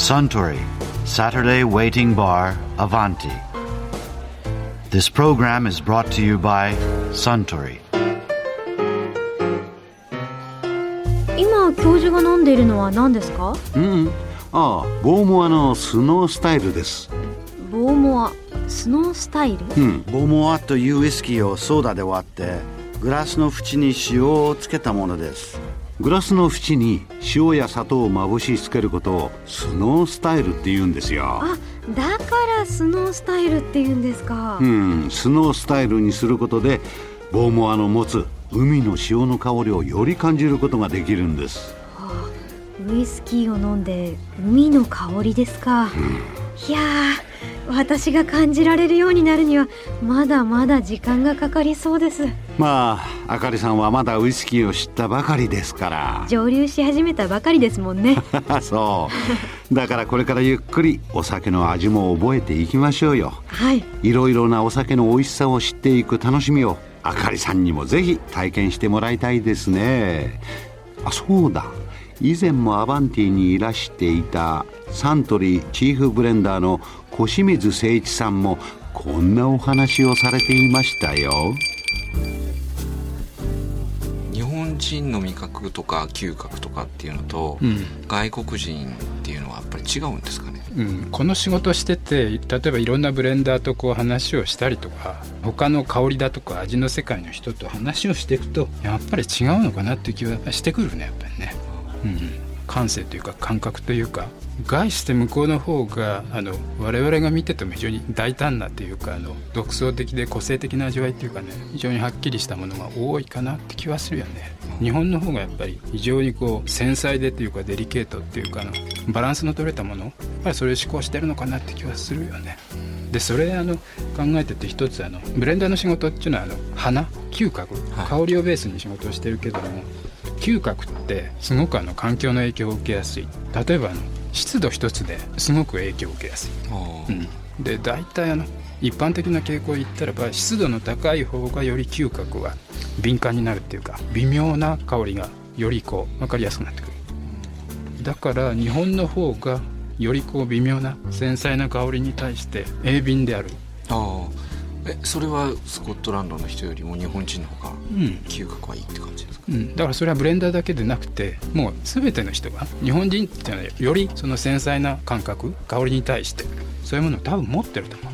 Suntory Saturday Waiting Bar Avanti. This program is brought to you by Suntory. 今教授が飲んでいるのは何ですか？うんああボーモアのスノースタイルです。ボーモアスノースタイル？うん。ボモアというウイスキーをソーダで割ってグラスの縁に塩をつけたものですグラスの縁に塩や砂糖をまぶしつけることをスノースタイルって言うんですよ。あだからスノースタイルって言うんですか、うんスノースタイルにすることでボーモアの持つ海の塩の香りをより感じることができるんです。ウイスキーを飲んで海の香りですか、いやー私が感じられるようになるにはまだまだ時間がかかりそうです。まああかりさんはまだウイスキーを知ったばかりですから。蒸留し始めたばかりですもんね。そう。だからこれからゆっくりお酒の味も覚えていきましょうよ。はい。いろいろなお酒の美味しさを知っていく楽しみをあかりさんにもぜひ体験してもらいたいですね。あそうだ。以前もアバンティにいらしていたサントリーチーフブレンダーの小清水誠一さんもこんなお話をされていましたよ。日本人の味覚とか嗅覚とかっていうのと、うん。外国人っていうのはやっぱり違うんですかね？うん、この仕事してて例えばいろんなブレンダーとこう話をしたりとか他の香りだとか味の世界の人と話をしていくとやっぱり違うのかなっていう気はしてくるねやっぱりね、うん、感性というか感覚というか概して向こうの方があの我々が見てても非常に大胆なというかあの独創的で個性的な味わいっていうかね非常にはっきりしたものが多いかなって気はするよね。日本の方がやっぱり非常にこう繊細でというかデリケートっていうかあのバランスの取れたものやっぱりそれを思考してるのかなって気はするよね。でそれあの考えてて一つあのブレンダーの仕事っていうのはあの花嗅覚はい。香りをベースに仕事をしてるけども嗅覚ってすごくあの環境の影響を受けやすい。例えばあの湿度一つですごく影響を受けやすい。うん、で大体あの一般的な傾向を言ったらば湿度の高い方がより嗅覚が敏感になるっていうか微妙な香りがよりこう分かりやすくなってくる。だから日本の方がよりこう微妙な繊細な香りに対して鋭敏である、あーえそれはスコットランドの人よりも日本人の方がうん。嗅覚はいいって感じですか？うん、だからそれはブレンダーだけでなくてもう全ての人が日本人っていうのはよりその繊細な感覚香りに対してそういうものを多分持ってると思う。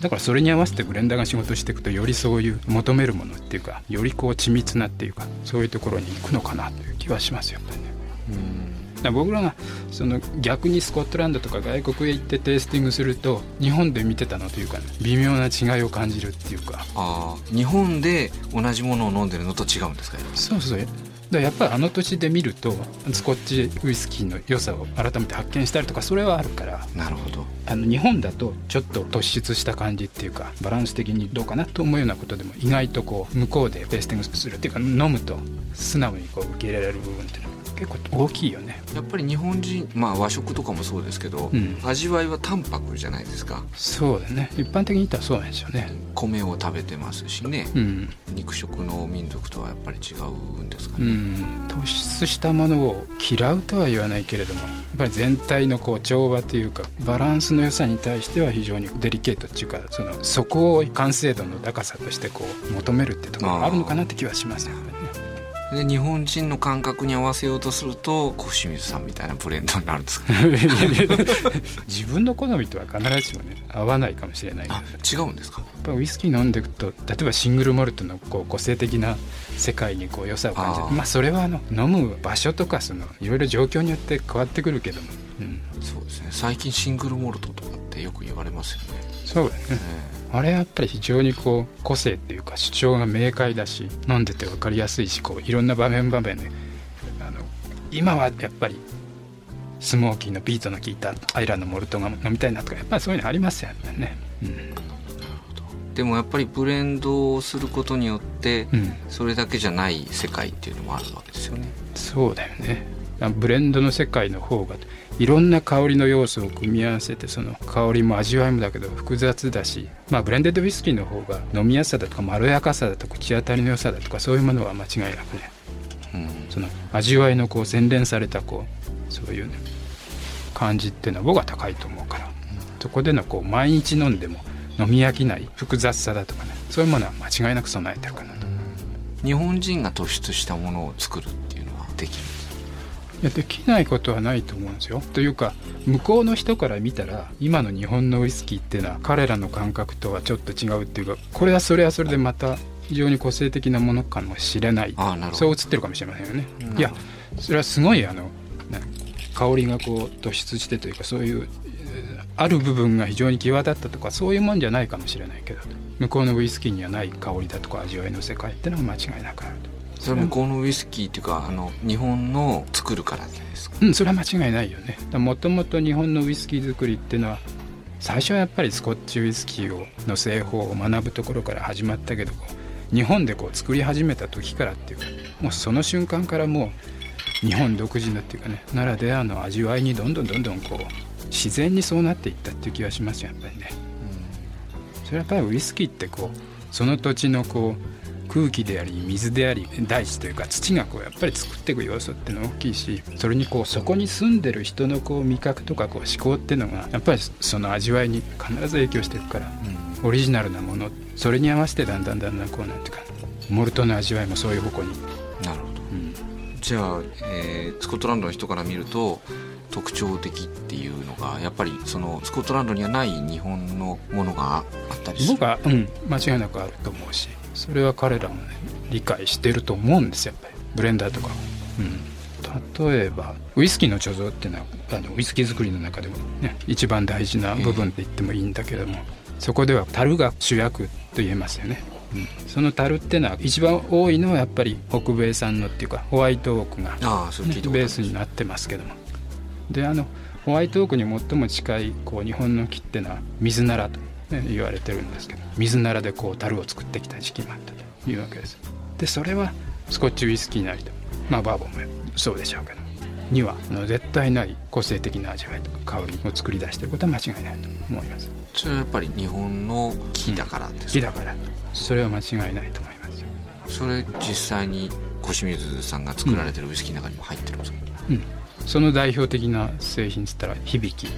だからそれに合わせてブレンダーが仕事していくとよりそういう求めるものっていうかよりこう緻密なっていうかそういうところに行くのかなという気はしますよね。だから僕らがその逆にスコットランドとか外国へ行ってテイスティングすると日本で見てたのというか、ね、微妙な違いを感じるっていうか。ああ日本で同じものを飲んでるのと違うんですか？そうそうだやっぱりあの土地で見るとスコッチウイスキーの良さを改めて発見したりとかそれはあるからなるほど。あの日本だとちょっと突出した感じっていうかバランス的にどうかなと思うようなことでも意外とこう向こうでテイスティングするっていうか飲むと素直にこう受け入れられる部分っていうのは結構大きいよね。やっぱり日本人まあ和食とかもそうですけど、うん。味わいは淡白じゃないですか。そうだね。一般的に言ったらそうなんですよね。米を食べてますしね、うん、肉食の民族とはやっぱり違うんですかね、うん、突出したものを嫌うとは言わないけれどもやっぱり全体のこう調和というかバランスの良さに対しては非常にデリケートっていうかそのそこを完成度の高さとしてこう求めるっていうところがあるのかなって気はしますよね。で日本人の感覚に合わせようとすると小清水さんみたいなブレンドになるんですか 自分の好みとは必ずしもね合わないかもしれない。違うんですか？やっぱウイスキー飲んでいくと例えばシングルモルトのこう個性的な世界にこう良さを感じる。まあそれはあの飲む場所とかそのいろいろ状況によって変わってくるけども、うん、そうですね。最近シングルモルトとかってよく言われますよね、そうだねえあれやっぱり非常にこう個性っていうか主張が明快だし飲んでて分かりやすいしこういろんな場面場面であの今はやっぱりスモーキーのビートの効いたアイランのモルトが飲みたいなとかやっぱりそういうのありますよね。うんでもやっぱりブレンドをすることによって、それだけじゃない世界っていうのもあるわけですよねそうだよねブレンドの世界の方がいろんな香りの要素を組み合わせてその香りも味わいもだけど複雑だし、まあ、ブレンデッドウイスキーの方が飲みやすさだとかまろやかさだとか口当たりの良さだとかそういうものは間違いなくね。うん。その味わいのこう洗練されたこうそういうね感じっていうのは僕は高いと思うから、そこでのこう毎日飲んでも飲み飽きない複雑さだとかねそういうものは間違いなく備えてるかなと。日本人が突出したものを作るっていうのはできる？いやできないことはないと思うんですよ。というか向こうの人から見たら今の日本のウイスキーっていうのは彼らの感覚とはちょっと違うっていうかこれはそれはそれでまた非常に個性的なものかもしれないああなるほどそう映ってるかもしれませんよね。うんいやそれはすごいあのな香りがこう突出してというかそういうえーある部分が非常に際立ったとかそういうもんじゃないかもしれないけど向こうのウイスキーにはない香りだとか味わいの世界っていうのは間違いなくあると。それは向こうのウイスキーっていうかあの日本の作るからじゃないですかうん、それは間違いないよね。もともと日本のウイスキー作りっていうのは最初はやっぱりスコッチウイスキーをの製法を学ぶところから始まったけど日本でこう作り始めた時からっていうかもうその瞬間からもう日本独自のっていうかねならではの味わいにどんどんどんどんこう自然にそうなっていったっていう気がしますよやっぱりね。それはやっぱりウイスキーってこうその土地のこう空気であり水であり大地というか土がこうやっぱり作っていく要素っていうのは大きいしそれにこうそこに住んでる人のこう味覚とかこう思考っていうのがやっぱりその味わいに必ず影響していくからオリジナルなものそれに合わせてだんだんだんだんこうなんていうかモルトの味わいもそういう方向に、なるほど。うん。じゃあ、えースコットランドの人から見ると特徴的っていうのがやっぱりそのスコットランドにはない日本のものがあったりする？僕は、うん、間違いなくあると思うしそれは彼らもね理解してると思うんですよやっぱり。ブレンダーとか、うん、例えばウイスキーの貯蔵っていうのはあのウイスキー作りの中でもね一番大事な部分って言ってもいいんだけども、そこでは樽が主役と言えますよね、うん、その樽っていうのは一番多いのはやっぱり北米産のっていうかホワイトオークがああそれ聞いたことあベるースになってますけども。であのホワイトオークに最も近いこう日本の木ってのは水ならと、ね、言われてるんですけど水ならでこう樽を作ってきた時期があったというわけです。でそれはスコッチウイスキーなりとまあバーボンもそうでしょうけどには絶対ない個性的な味わいとか香りを作り出していることは間違いないと思います。それはやっぱり日本の木だからですか、木だから。それは間違いないと思います。よそれ実際に小清水さんが作られてるウイスキーの中にも入ってるんですか、うん、その代表的な製品っつったら響き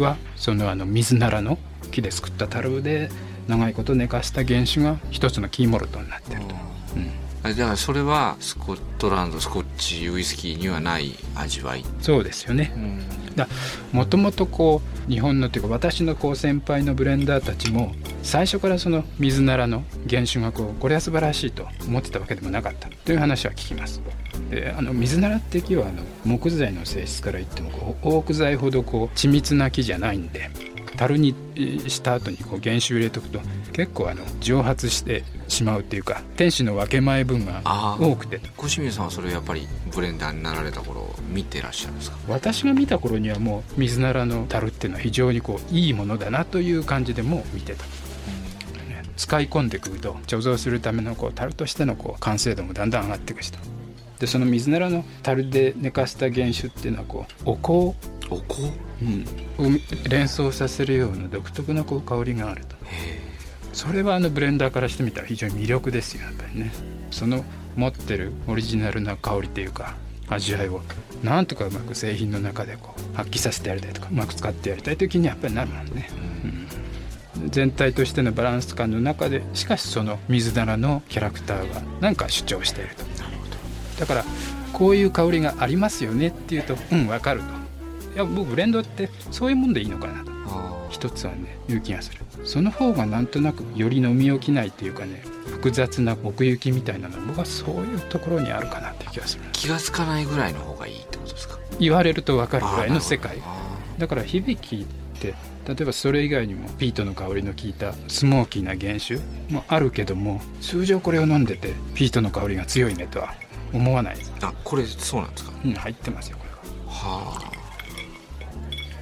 はそのあの水ならの木で作った樽で長いこと寝かした原酒が一つのキーモルトになってると、うん、あだからそれはスコットランドスコッチウイスキーにはない味わい、そうですよね。うん。だもともとこう日本のというか私のこう先輩のブレンダーたちも最初からその水ならの原酒がこうこれは素晴らしいと思ってたわけでもなかったという話は聞きますであの水ならって木はあの木材の性質から言ってもこうオーク材ほどこう緻密な木じゃないんで樽にえーした後にこう原酒入れとくと結構あの蒸発してしまうっていうか天使の分け前分が多くて。小清水さんはそれをやっぱりブレンダーになられた頃見てらっしゃるんですか？私が見た頃にはもう水ならの樽っていうのは非常にこういいものだなという感じでもう見てた、ね使い込んでくると貯蔵するためのこう樽としてのこう完成度もだんだん上がっていくしとでその水ならの樽で寝かした原酒っていうのはこうお香、お香？うん、を連想させるような独特なこう香りがあると。へそれはあのブレンダーからしてみたら非常に魅力ですよやっぱりね。その持ってるオリジナルな香りというか味わいをなんとかうまく製品の中でこう発揮させてやりたいとかうまく使ってやりたいという気にやっぱりなるもんね、うん、全体としてのバランス感の中でしかしその水ならのキャラクターが何か主張しているとだからこういう香りがありますよねっていうとうん分かると。いや僕ブレンドってそういうもんでいいのかなと。あ一つはねいう気がする。その方がなんとなくより飲み起きないというかね複雑な奥行きみたいなのは僕はそういうところにあるかなって気がする。気がつかないぐらいの方がいいってことですか？言われると分かるぐらいの世界。あだから響きって例えばそれ以外にもピートの香りの効いたスモーキーな原酒もあるけども通常これを飲んでてピートの香りが強いねとは思わない、ーあこれそうなんですか？うん、入ってますよこれは。は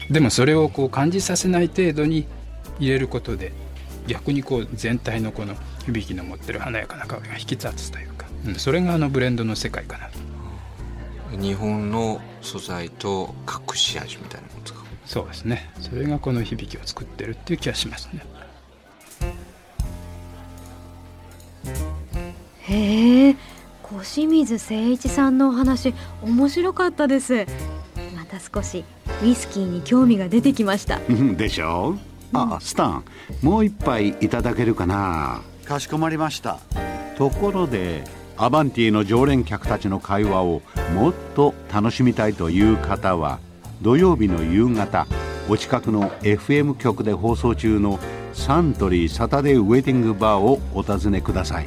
あ。でもそれをこう感じさせない程度に入れることで逆にこう全体のこの響きの持ってる華やかな香りが引き立つというか、うん、それがあのブレンドの世界かな。日本の素材と隠し味みたいなものですか？そうですね。それがこの響きを作ってるっていう気がしますね。へえ小清水誠一さんのお話面白かったです。また少しウイスキーに興味が出てきました。でしょう。あスタンもう一杯いただけるかな？かしこまりました。ところでアバンティの常連客たちの会話をもっと楽しみたいという方は土曜日の夕方お近くの FM 局で放送中のサントリーサタデーウェイティングバーをお尋ねください